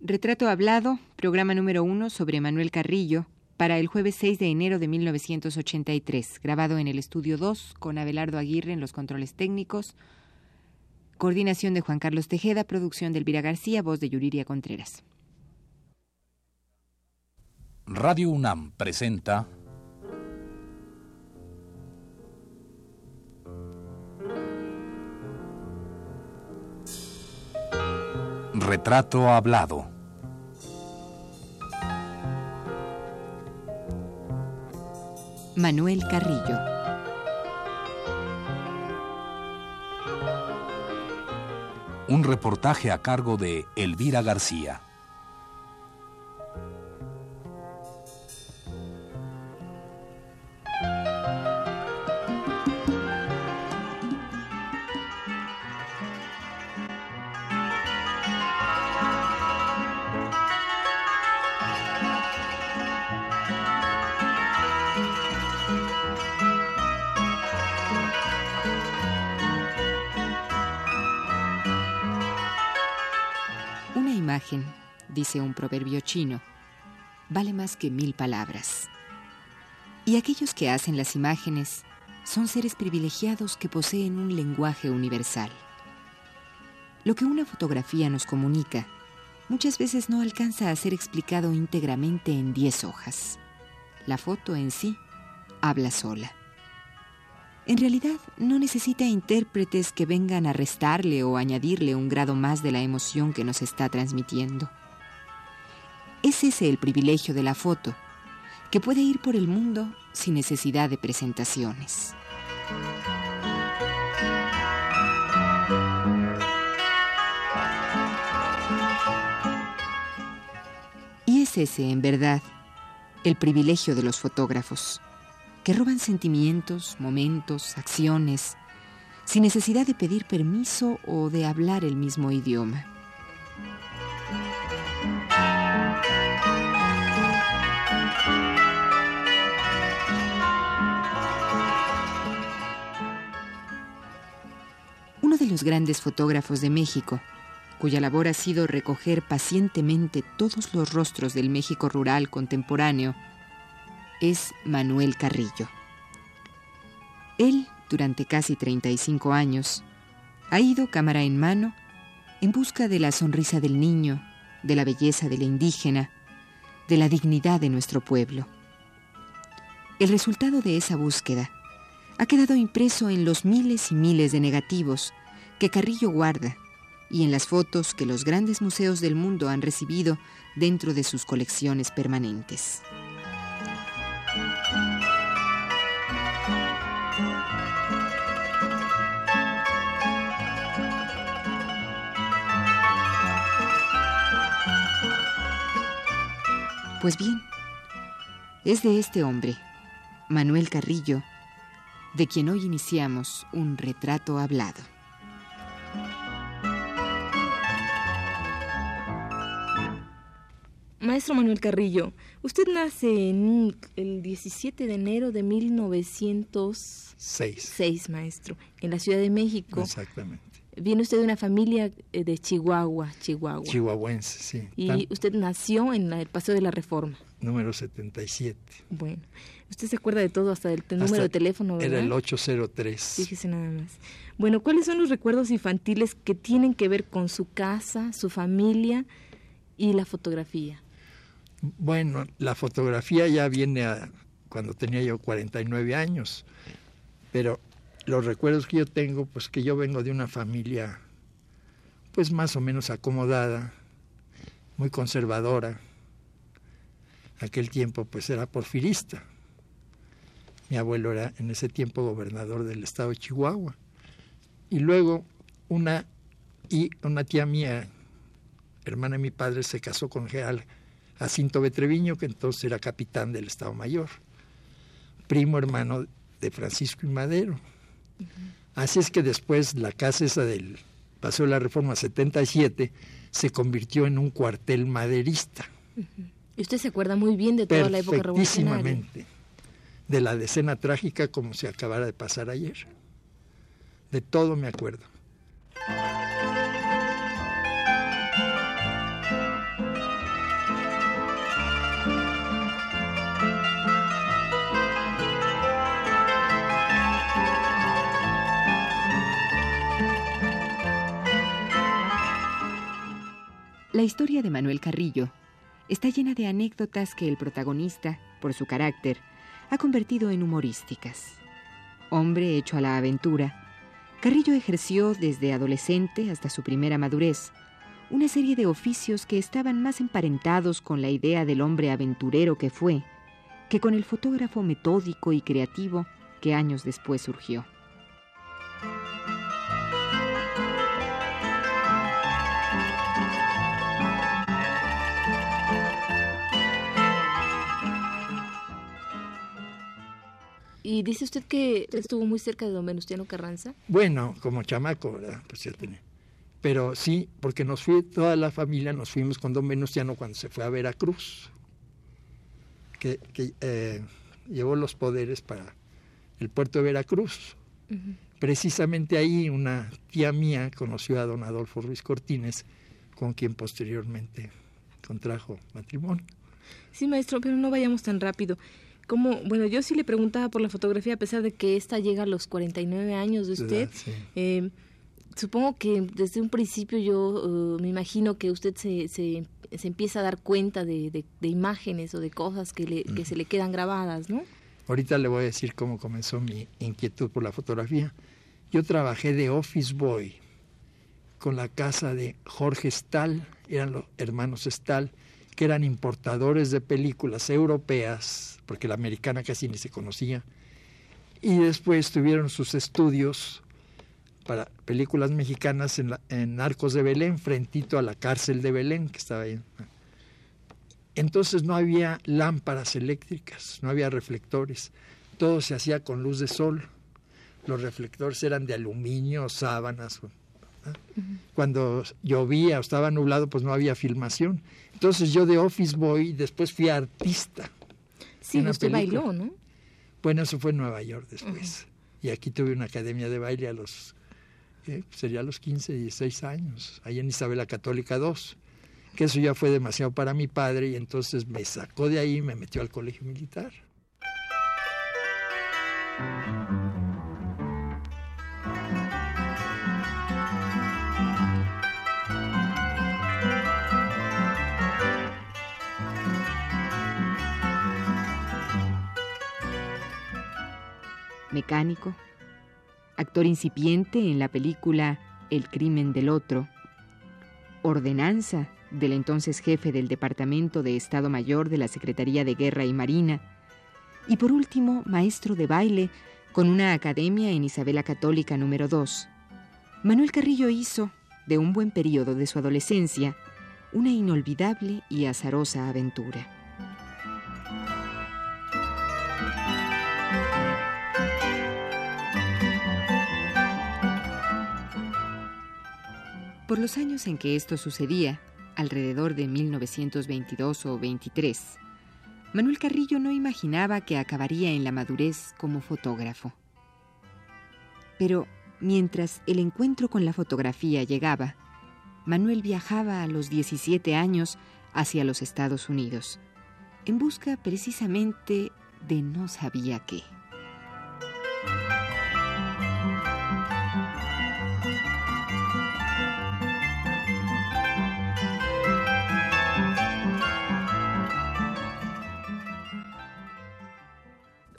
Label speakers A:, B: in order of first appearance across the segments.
A: Retrato Hablado, programa número uno sobre Manuel Carrillo, para el jueves 6 de enero de 1983, grabado en el estudio 2 con Abelardo Aguirre en los controles técnicos, coordinación de Juan Carlos Tejeda, producción de Elvira García, voz de Yuriria Contreras.
B: Radio UNAM presenta Retrato Hablado.
A: Manuel Carrillo.
B: Un reportaje a cargo de Elvira García.
A: Un proverbio chino, vale más que mil palabras. Y aquellos que hacen las imágenes son seres privilegiados que poseen un lenguaje universal. Lo que una fotografía nos comunica muchas veces no alcanza a ser explicado íntegramente en diez hojas. La foto en sí habla sola. En realidad no necesita intérpretes que vengan a restarle o añadirle un grado más de la emoción que nos está transmitiendo. Es ese el privilegio de la foto, que puede ir por el mundo sin necesidad de presentaciones. Y es ese, en verdad, el privilegio de los fotógrafos, que roban sentimientos, momentos, acciones, sin necesidad de pedir permiso o de hablar el mismo idioma. De los grandes fotógrafos de México, cuya labor ha sido recoger pacientemente todos los rostros del México rural contemporáneo, es Manuel Carrillo. Él, durante casi 35 años, ha ido cámara en mano en busca de la sonrisa del niño, de la belleza de la indígena, de la dignidad de nuestro pueblo. El resultado de esa búsqueda ha quedado impreso en los miles y miles de negativos que Carrillo guarda y en las fotos que los grandes museos del mundo han recibido dentro de sus colecciones permanentes. Pues bien, es de este hombre, Manuel Carrillo, de quien hoy iniciamos un retrato hablado.
C: Maestro Manuel Carrillo, usted nace en el 17 de enero de 1906, Seis, maestro, en la Ciudad de México.
D: Exactamente.
C: Viene usted de una familia eh, de Chihuahua, Chihuahua.
D: Chihuahuense, sí.
C: Y usted nació en el Paseo de la Reforma.
D: Número 77.
C: Bueno, usted se acuerda de todo, hasta del número de teléfono, ¿verdad?
D: Era el 803.
C: Fíjese nada más. Bueno, ¿cuáles son los recuerdos infantiles que tienen que ver con su casa, su familia y la fotografía?
D: Bueno, la fotografía ya viene a cuando tenía yo 49 años, pero los recuerdos que yo tengo, pues que yo vengo de una familia pues más o menos acomodada, muy conservadora. Aquel tiempo pues era porfirista. Mi abuelo era en ese tiempo gobernador del estado de Chihuahua. Y luego una y una tía mía, hermana de mi padre, se casó con general Jacinto Betreviño, que entonces era capitán del Estado Mayor, primo hermano de Francisco y Madero. Así es que después la casa esa del Paseo de la Reforma 77 se convirtió en un cuartel maderista.
C: Y usted se acuerda muy bien de toda la época revolucionaria.
D: De la decena trágica como se acabara de pasar ayer. De todo me acuerdo.
A: La historia de Manuel Carrillo está llena de anécdotas que el protagonista, por su carácter, ha convertido en humorísticas. Hombre hecho a la aventura, Carrillo ejerció desde adolescente hasta su primera madurez una serie de oficios que estaban más emparentados con la idea del hombre aventurero que fue que con el fotógrafo metódico y creativo que años después surgió.
C: Y dice usted que estuvo muy cerca de don Venustiano Carranza.
D: Bueno, como chamaco, ¿verdad? Pues ya tenía. Pero sí, porque nos fui, toda la familia nos fuimos con don Venustiano cuando se fue a Veracruz, que, eh, llevó los poderes para el puerto de Veracruz. Precisamente ahí una tía mía conoció a don Adolfo Ruiz Cortines, con quien posteriormente contrajo matrimonio.
C: Sí, maestro, pero no vayamos tan rápido. Como, bueno, yo sí le preguntaba por la fotografía, a pesar de que esta llega a los 49 años de usted. Eh, supongo que desde un principio yo uh, me imagino que usted se, se, se, empieza a dar cuenta de, de, imágenes o de cosas que, le, que se le quedan grabadas, ¿no?
D: Ahorita le voy a decir cómo comenzó mi inquietud por la fotografía. Yo trabajé de office boy con la casa de Jorge Stahl, eran los hermanos Stahl, que eran importadores de películas europeas, porque la americana casi ni se conocía, y después tuvieron sus estudios para películas mexicanas en, en Arcos de Belén, frentito a la cárcel de Belén, que estaba ahí. Entonces no había lámparas eléctricas, no había reflectores, todo se hacía con luz de sol. Los reflectores eran de aluminio, sábanas, cuando llovía o estaba nublado, pues no había filmación. Entonces yo de office boy después fui artista.
C: Sí, usted bailó, ¿no?
D: Bueno, eso fue en Nueva York después. Y aquí tuve una academia de baile a los, sería a los 15, 16 años, ahí en Isabela Católica II. Que eso ya fue demasiado para mi padre y entonces me sacó de ahí y me metió al colegio militar.
A: Mecánico, actor incipiente en la película El crimen del otro, ordenanza del entonces jefe del Departamento de Estado Mayor de la Secretaría de Guerra y Marina, y por último maestro de baile con una academia en Isabela Católica número 2. Manuel Carrillo hizo, de un buen periodo de su adolescencia, una inolvidable y azarosa aventura. Por los años en que esto sucedía, alrededor de 1922 o 23, Manuel Carrillo no imaginaba que acabaría en la madurez como fotógrafo. Pero mientras el encuentro con la fotografía llegaba, Manuel viajaba a los 17 años hacia los Estados Unidos, en busca precisamente de no sabía qué.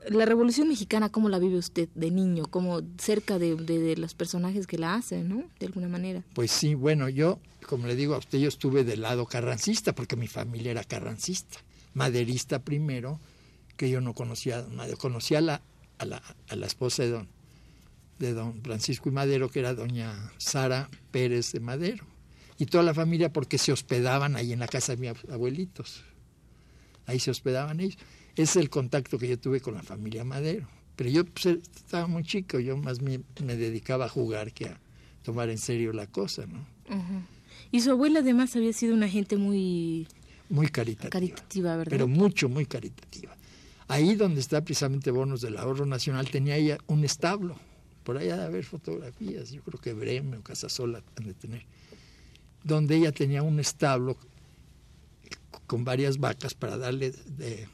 C: La Revolución Mexicana, ¿cómo la vive usted de niño? Como cerca de, los personajes que la hacen, ¿no? De alguna manera.
D: Pues sí, bueno, yo, como le digo a usted, yo estuve del lado carrancista, porque mi familia era carrancista. Maderista primero, que yo no conocía, conocía a la, a la, a la esposa de don, de don Francisco y Madero, que era doña Sara Pérez de Madero. Y toda la familia porque se hospedaban ahí en la casa de mis abuelitos. Ahí se hospedaban ellos es el contacto que yo tuve con la familia Madero. Pero yo pues, estaba muy chico, yo más me, me, dedicaba a jugar que a tomar en serio la cosa, ¿no?
C: Y su abuela además había sido una gente muy...
D: Muy caritativa.
C: Caritativa, ¿verdad?
D: Pero mucho, muy caritativa. Ahí donde está precisamente Bonos del Ahorro Nacional tenía ella un establo. Por allá de haber fotografías, yo creo que Breme o Casasola han de tener. Donde ella tenía un establo con varias vacas para darle de,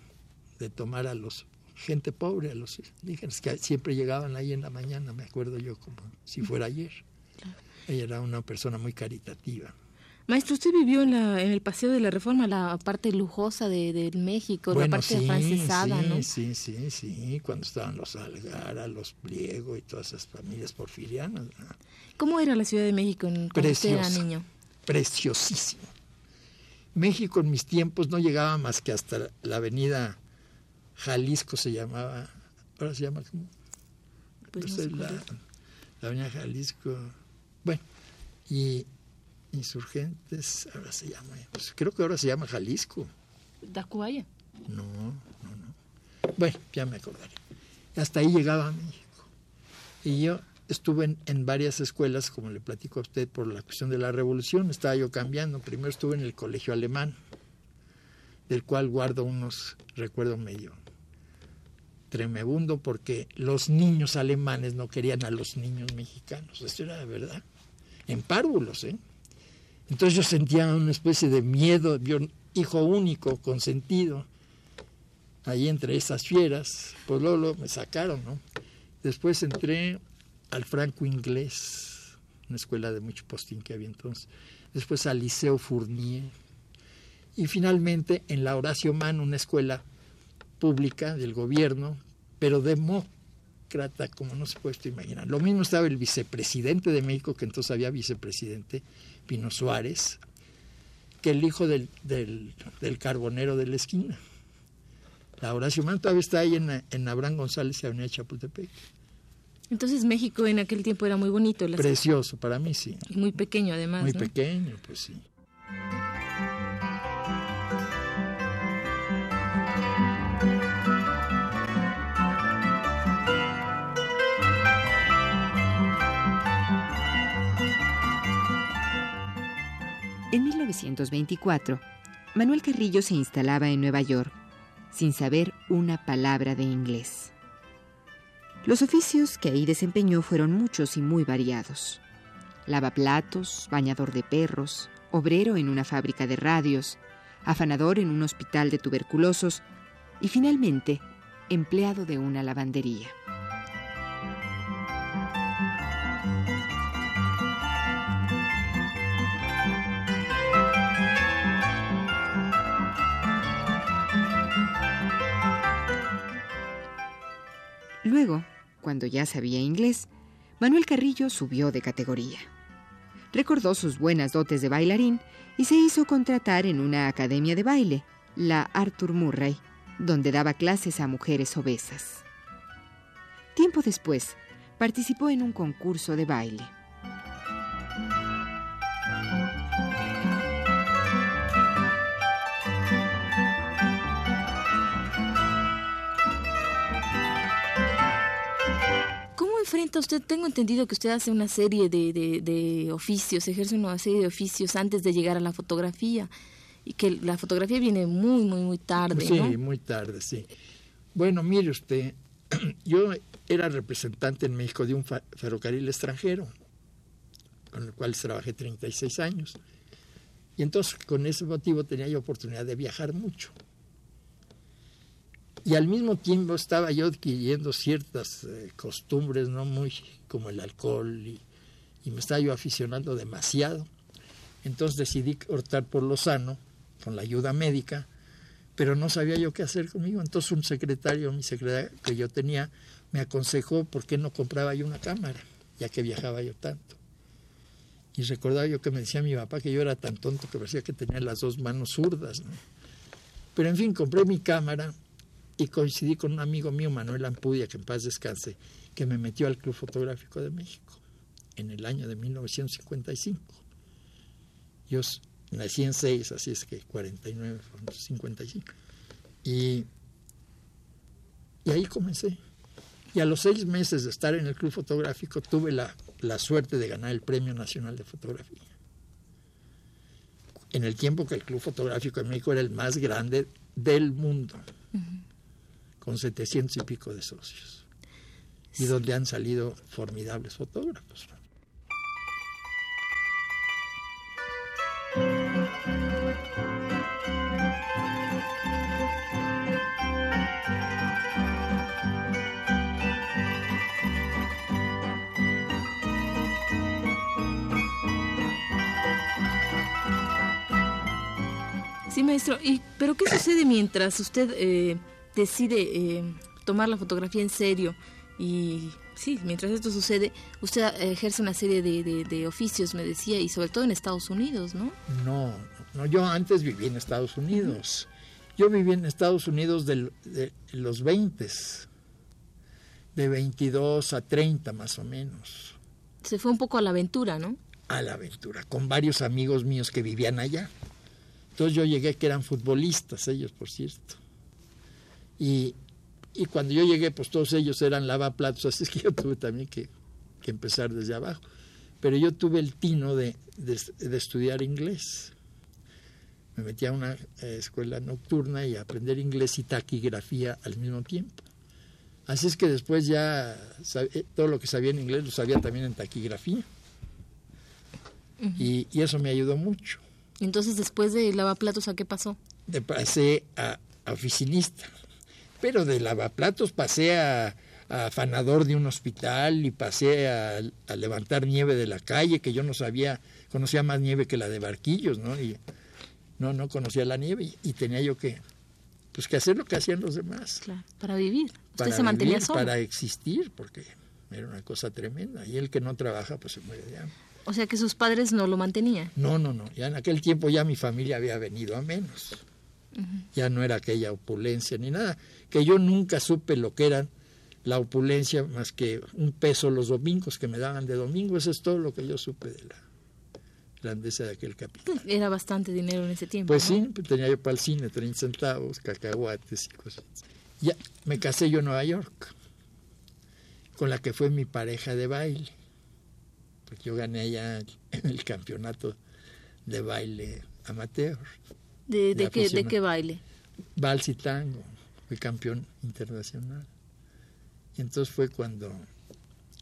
D: de tomar a los gente pobre, a los indígenas, que siempre llegaban ahí en la mañana, me acuerdo yo como si fuera ayer. Ella era una persona muy caritativa.
C: Maestro, usted vivió en, la, en el Paseo de la Reforma, la parte lujosa de, de México, la parte
D: sí,
C: francesada,
D: sí,
C: ¿no?
D: Sí, sí, sí, cuando estaban los Algara, los Pliego y todas esas familias porfirianas. ¿no?
C: ¿Cómo era la Ciudad de México en, cuando usted era
D: Preciosa.
C: niño?
D: Preciosísimo. México en mis tiempos no llegaba más que hasta la avenida Jalisco se llamaba, ahora se llama como
C: Pues no sé
D: la, la avenida Jalisco, bueno, y Insurgentes, ahora se llama, pues creo que ahora se llama Jalisco.
C: Tacubaya.
D: No, no, no. Bueno, ya me acordaré. Hasta ahí llegaba a México. Y yo estuve en, en varias escuelas, como le platico a usted, por la cuestión de la revolución. Estaba yo cambiando. Primero estuve en el colegio alemán, del cual guardo unos recuerdos medio tremebundo, porque los niños alemanes no querían a los niños mexicanos. Esto era de verdad. En párvulos, ¿eh? Entonces yo sentía una especie de miedo, yo, hijo único, consentido, ahí entre esas fieras, pues luego me sacaron, ¿no? Después entré al Franco Inglés, una escuela de mucho postín que había entonces, después al Liceo Fournier, y finalmente en la Horacio Mann, una escuela pública del gobierno, pero demócrata, como no se puede usted imaginar. Lo mismo estaba el vicepresidente de México, que entonces había vicepresidente, Pino Suárez, que el hijo del, del, del carbonero de la esquina. La Horacio Mann todavía está ahí en, en Abraham González y Avenida Chapultepec.
C: Entonces México en aquel tiempo era muy bonito, las-
D: Precioso, para mí sí.
C: y muy pequeño además.
D: Muy
C: ¿no?
D: pequeño, pues sí.
A: En 1924, Manuel Carrillo se instalaba en Nueva York sin saber una palabra de inglés. Los oficios que ahí desempeñó fueron muchos y muy variados. Lavaplatos, bañador de perros, obrero en una fábrica de radios, afanador en un hospital de tuberculosos y finalmente empleado de una lavandería. Luego, cuando ya sabía inglés, Manuel Carrillo subió de categoría. Recordó sus buenas dotes de bailarín y se hizo contratar en una academia de baile, la Arthur Murray, donde daba clases a mujeres obesas. Tiempo después, participó en un concurso de baile.
C: Enfrenta usted? Tengo entendido que usted hace una serie de, de- de oficios, ejerce una serie de oficios antes de llegar a la fotografía y que la fotografía viene muy, muy, muy tarde,
D: Sí,
C: ¿no?
D: muy tarde, sí. Bueno, mire usted, yo era representante en México de un ferrocarril extranjero, con el cual trabajé 36 años. Y entonces con ese motivo tenía yo oportunidad de viajar mucho. Y al mismo tiempo estaba yo adquiriendo ciertas eh, costumbres, no muy como el alcohol, y, me estaba yo aficionando demasiado. Entonces decidí optar por lo sano, con la ayuda médica, pero no sabía yo qué hacer conmigo. Entonces un secretario, mi secretario que yo tenía, me aconsejó por qué no compraba yo una cámara, ya que viajaba yo tanto. Y recordaba yo que me decía mi papá que yo era tan tonto que parecía que tenía las dos manos zurdas. Pero en fin, compré mi cámara y coincidí con un amigo mío, Manuel Ampudia, que en paz descanse, que me metió al Club Fotográfico de México en el año de 1955. Yo nací en 6, así es que 49, fueron 55. Y, y ahí comencé. Y a los seis meses de estar en el Club Fotográfico tuve la, la suerte de ganar el Premio Nacional de Fotografía. En el tiempo que el Club Fotográfico de México era el más grande del mundo, con 700 y pico de socios. Y donde han salido formidables fotógrafos.
C: Sí, maestro. ¿Y, ¿Pero qué sucede mientras usted eh, decide eh, tomar la fotografía en serio? Y sí, mientras esto sucede, usted ejerce una serie de, oficios, me decía, y sobre todo en Estados Unidos, ¿no?
D: No, no yo antes viví en Estados Unidos. Yo viví en Estados Unidos de, de los 20, de 22 a 30 más o menos.
C: Se fue un poco a la aventura, ¿no?
D: A la aventura, con varios amigos míos que vivían allá. Entonces yo llegué que eran futbolistas ellos, por cierto. Y, cuando yo llegué, pues todos ellos eran lavaplatos, así es que yo tuve también que, empezar desde abajo. Pero yo tuve el tino de, estudiar inglés. Me metí a una eh, escuela nocturna y a aprender inglés y taquigrafía al mismo tiempo. Así es que después ya eh, todo lo que sabía en inglés lo sabía también en taquigrafía. y, y, eso me ayudó mucho.
C: Entonces, después de lavaplatos, ¿a qué pasó?
D: De pasé a, oficinista. Pero de lavaplatos pasé a, afanador de un hospital y pasé a, levantar nieve de la calle, que yo no sabía, conocía más nieve que la de barquillos, ¿no? Y no, no conocía la nieve y, tenía yo que, pues que hacer lo que hacían los demás.
C: Claro, para vivir. Usted se mantenía solo.
D: Para existir, porque era una cosa tremenda. Y el que no trabaja, pues se muere de hambre.
C: O sea que sus padres no lo mantenían.
D: No, no, no. Ya en aquel tiempo ya mi familia había venido a menos. Ya no era aquella opulencia ni nada. Que yo nunca supe lo que era la opulencia más que un peso los domingos que me daban de domingo. Eso es todo lo que yo supe de la grandeza de aquel.
C: Pues, era bastante dinero en ese tiempo.
D: Pues sí, tenía yo para el cine 30 centavos, cacahuates y cosas. Ya me casé yo en Nueva York, con la que fue mi pareja de baile porque yo gané allá el campeonato de baile amateur.
C: ¿De, de, qué, ¿de qué, baile?
D: Vals y tango, fui campeón internacional. Y entonces fue cuando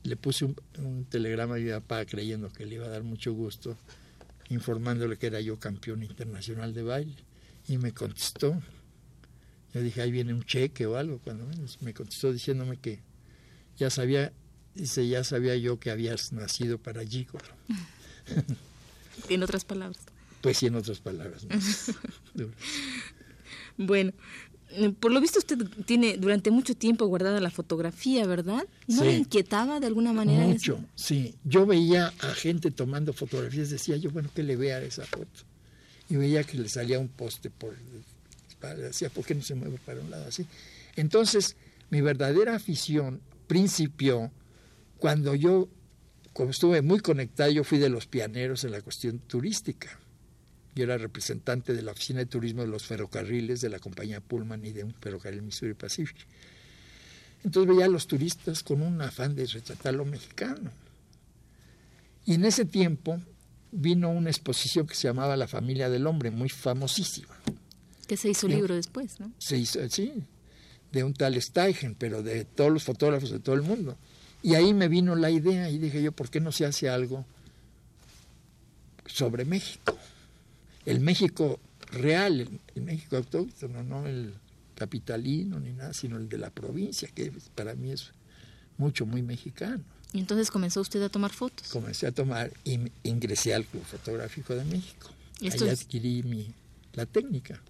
D: le puse un, telegrama a mi papá creyendo que le iba a dar mucho gusto, informándole que era yo campeón internacional de baile. Y me contestó. Yo dije, ahí viene un cheque o algo, cuando menos. Me contestó diciéndome que ya sabía Dice, ya sabía yo que habías nacido para Gigolo.
C: en otras palabras.
D: Pues sí, en otras palabras.
C: bueno, por lo visto usted tiene durante mucho tiempo guardada la fotografía, ¿verdad? ¿No le inquietaba de alguna manera?
D: Mucho, sí. Yo veía a gente tomando fotografías, decía yo, bueno, que le vea esa foto. Y veía que le salía un poste por decía, ¿por qué no se mueve para un lado así? Entonces, mi verdadera afición principió cuando yo, como estuve muy conectado, yo fui de los pioneros en la cuestión turística. Yo era representante de la Oficina de Turismo de los Ferrocarriles, de la compañía Pullman y de un ferrocarril Missouri Pacific. Entonces veía a los turistas con un afán de retratar lo mexicano. Y en ese tiempo vino una exposición que se llamaba La familia del hombre, muy famosísima.
C: Que se hizo libro después, ¿no?
D: Se hizo, sí, de un tal Steichen, pero de todos los fotógrafos de todo el mundo. Y ahí me vino la idea y dije yo, ¿por qué no se hace algo sobre México? El México real, el, México autóctono, no el capitalino ni nada, sino el de la provincia, que para mí es mucho, muy mexicano.
C: ¿Y entonces comenzó usted a tomar fotos?
D: Comencé a tomar y ingresé al Club Fotográfico de México. Ahí adquirí mi, la técnica.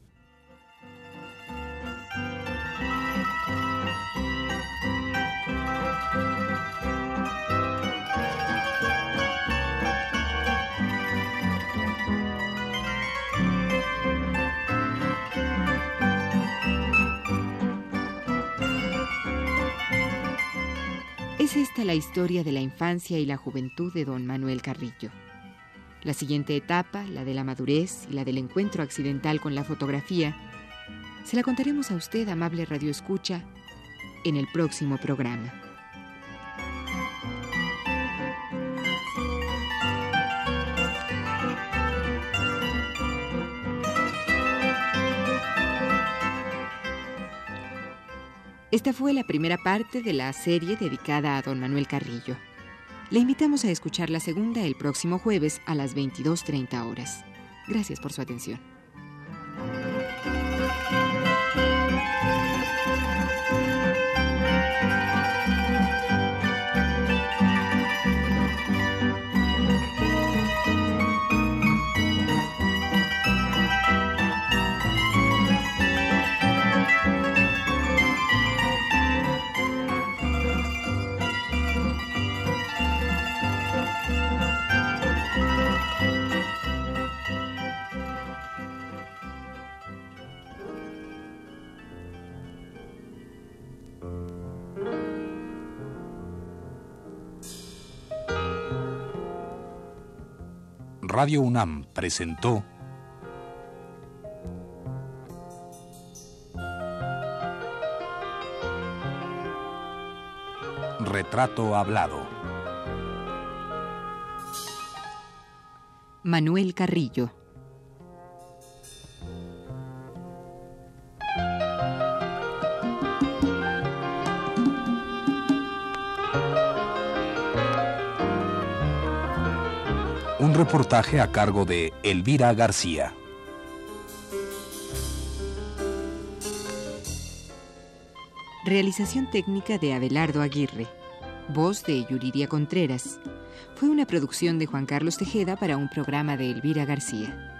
A: Es esta la historia de la infancia y la juventud de don Manuel Carrillo. La siguiente etapa, la de la madurez y la del encuentro accidental con la fotografía, se la contaremos a usted, amable Radio Escucha, en el próximo programa. Esta fue la primera parte de la serie dedicada a don Manuel Carrillo. Le invitamos a escuchar la segunda el próximo jueves a las 22.30 horas. Gracias por su atención.
B: Radio UNAM presentó Retrato Hablado.
A: Manuel Carrillo.
B: Un reportaje a cargo de Elvira García.
A: Realización técnica de Abelardo Aguirre. Voz de Yuridia Contreras. Fue una producción de Juan Carlos Tejeda para un programa de Elvira García.